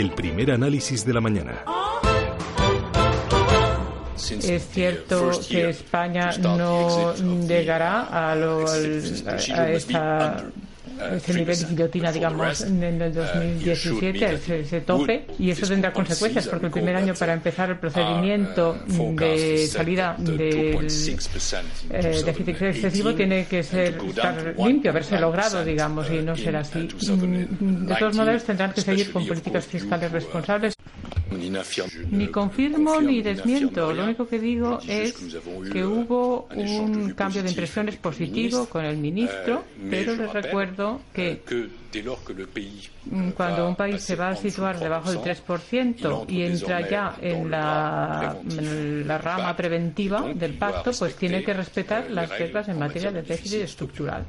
el primer análisis de la mañana. Es cierto que España no llegará a, lo, a esta ese nivel de guillotina, digamos, en el 2017, ese, tope, y eso tendrá consecuencias, porque el primer año para empezar el procedimiento de salida del eh, déficit excesivo tiene que ser estar limpio, haberse logrado, digamos, y no ser así. De todos modos, tendrán que seguir con políticas fiscales responsables. Ni confirmo ni desmiento. Lo único que digo es que hubo un cambio de impresiones positivo con el ministro, pero les recuerdo que cuando un país se va a situar debajo del 3% y entra ya en la, en la rama preventiva del pacto, pues tiene que respetar las reglas en materia de déficit estructural.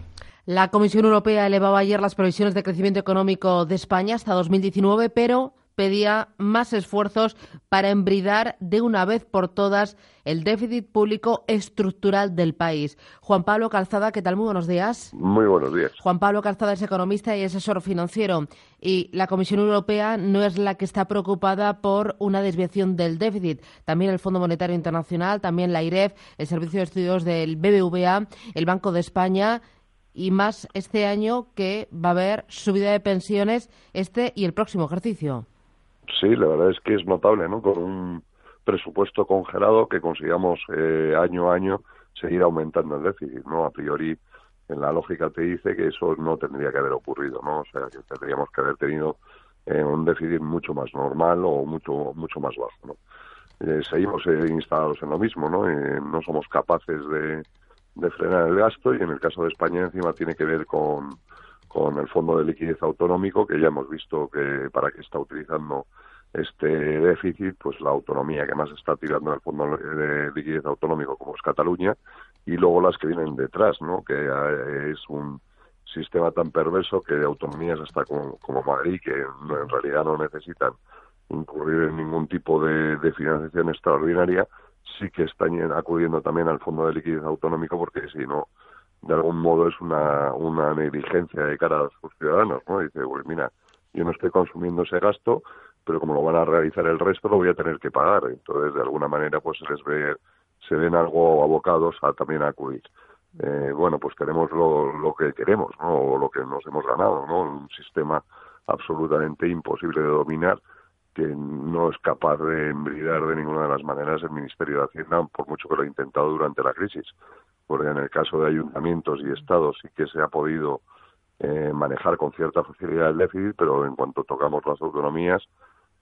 La Comisión Europea elevaba ayer las previsiones de crecimiento económico de España hasta 2019, pero pedía más esfuerzos para embridar de una vez por todas el déficit público estructural del país. Juan Pablo Calzada, ¿qué tal? Muy buenos días. Muy buenos días. Juan Pablo Calzada es economista y asesor financiero. Y la Comisión Europea no es la que está preocupada por una desviación del déficit. También el Fondo Monetario Internacional, también la IREF, el Servicio de Estudios del BBVA, el Banco de España y más este año que va a haber subida de pensiones este y el próximo ejercicio. Sí, la verdad es que es notable, ¿no? Con un presupuesto congelado que consigamos eh, año a año seguir aumentando el déficit, ¿no? A priori, en la lógica te dice que eso no tendría que haber ocurrido, ¿no? O sea, que tendríamos que haber tenido eh, un déficit mucho más normal o mucho mucho más bajo, ¿no? Eh, seguimos instalados en lo mismo, ¿no? no somos capaces de frenar el gasto y en el caso de España encima tiene que ver con con el Fondo de Liquidez Autonómico, que ya hemos visto que para qué está utilizando este déficit, pues la autonomía que más está tirando el Fondo de Liquidez Autonómico, como es Cataluña, y luego las que vienen detrás, ¿no? que eh, es un sistema tan perverso que autonomías hasta como, Madrid, que en realidad no necesitan incurrir en ningún tipo de financiación extraordinaria, sí que están acudiendo también al Fondo de Liquidez Autonómico porque si no de algún modo es una, una negligencia de cara a sus ciudadanos, ¿no? Dice, pues mira, yo no estoy consumiendo ese gasto, pero como lo van a realizar el resto, lo voy a tener que pagar. Entonces, de alguna manera, pues se les ve, se ven algo abocados a también acudir. Eh, bueno, pues queremos lo, lo que queremos, ¿no? O lo que nos hemos ganado, ¿no? Un sistema absolutamente imposible de dominar que no es capaz de embridar de ninguna de las maneras el Ministerio de Hacienda, por mucho que lo ha intentado durante la crisis en el caso de ayuntamientos y estados sí que se ha podido eh, manejar con cierta facilidad el déficit, pero en cuanto tocamos las autonomías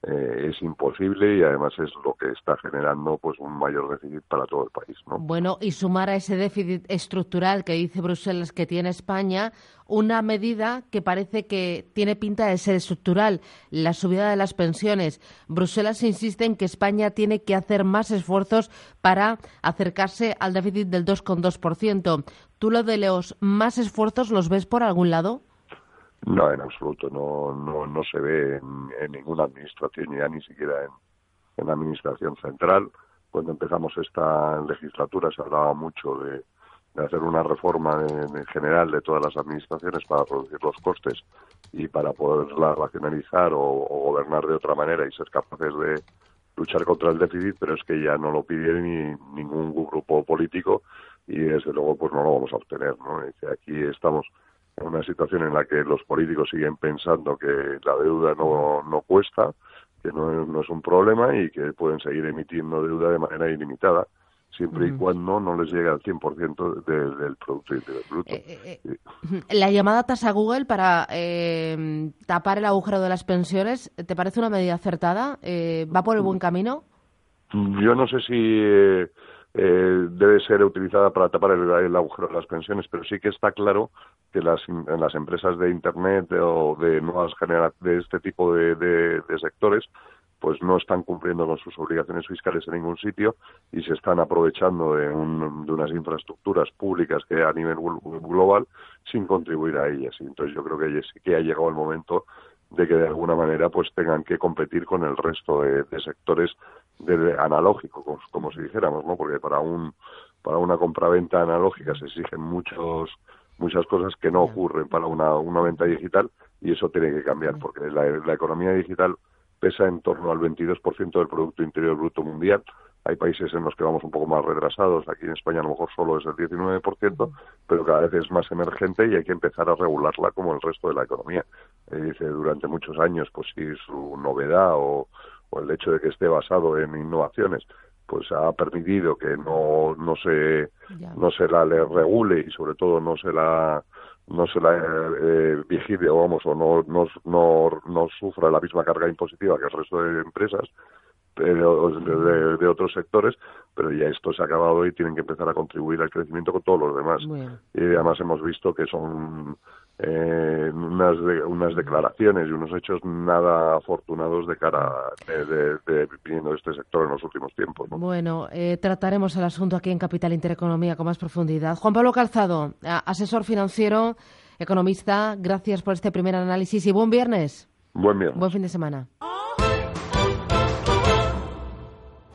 eh, es imposible y además es lo que está generando pues un mayor déficit para todo el país. ¿no? Bueno, y sumar a ese déficit estructural que dice Bruselas que tiene España, una medida que parece que tiene pinta de ser estructural, la subida de las pensiones. Bruselas insiste en que España tiene que hacer más esfuerzos para acercarse al déficit del 2,2%. ¿Tú lo de los más esfuerzos los ves por algún lado? No, en absoluto, no, no, no se ve en, ninguna administración, ya ni siquiera en, la administración central. Cuando empezamos esta legislatura se hablaba mucho de, hacer una reforma en, general de todas las administraciones para reducir los costes y para poderla racionalizar o, o, gobernar de otra manera y ser capaces de luchar contra el déficit, pero es que ya no lo pide ni ningún grupo político y desde luego pues no lo vamos a obtener, ¿no? aquí estamos una situación en la que los políticos siguen pensando que la deuda no, no cuesta, que no, no es un problema y que pueden seguir emitiendo deuda de manera ilimitada siempre y cuando no les llegue al 100% del Producto Interior Bruto. Eh, eh, eh, la llamada tasa Google para tapar el agujero de las pensiones, ¿te parece una medida acertada? ¿Va por el buen camino? Yo no sé si eh, debe ser utilizada para tapar el, agujero de las pensiones, pero sí que está claro que las, las empresas de Internet o de nuevas de este tipo de, de, sectores pues no están cumpliendo con sus obligaciones fiscales en ningún sitio y se están aprovechando de, un, de unas infraestructuras públicas que a nivel global sin contribuir a ellas. Y entonces yo creo que sí ha llegado el momento de que de alguna manera pues tengan que competir con el resto de sectores de analógico, como, si dijéramos, ¿no? Porque para un para una compraventa analógica se exigen muchos muchas cosas que no ocurren para una, una venta digital y eso tiene que cambiar porque la, la economía digital pesa en torno al 22% del Producto Interior Bruto Mundial. Hay países en los que vamos un poco más retrasados, aquí en España a lo mejor solo es el 19%, pero cada vez es más emergente y hay que empezar a regularla como el resto de la economía. Eh, dice, durante muchos años, pues si su novedad o, el hecho de que esté basado en innovaciones pues ha permitido que no no se no se la le regule y sobre todo no se la no se la eh, vigile o vamos o no, no, no, no sufra la misma carga impositiva que el resto de empresas de, de, otros sectores, pero ya esto se ha acabado y tienen que empezar a contribuir al crecimiento con todos los demás. Y además hemos visto que son eh, unas, unas declaraciones y unos hechos nada afortunados de cara de, de, viniendo de este sector en los últimos tiempos. Bueno, eh, trataremos el asunto aquí en Capital Intereconomía con más profundidad. Juan Pablo Calzado, asesor financiero, economista, gracias por este primer análisis y buen viernes. Buen viernes. Buen fin de semana.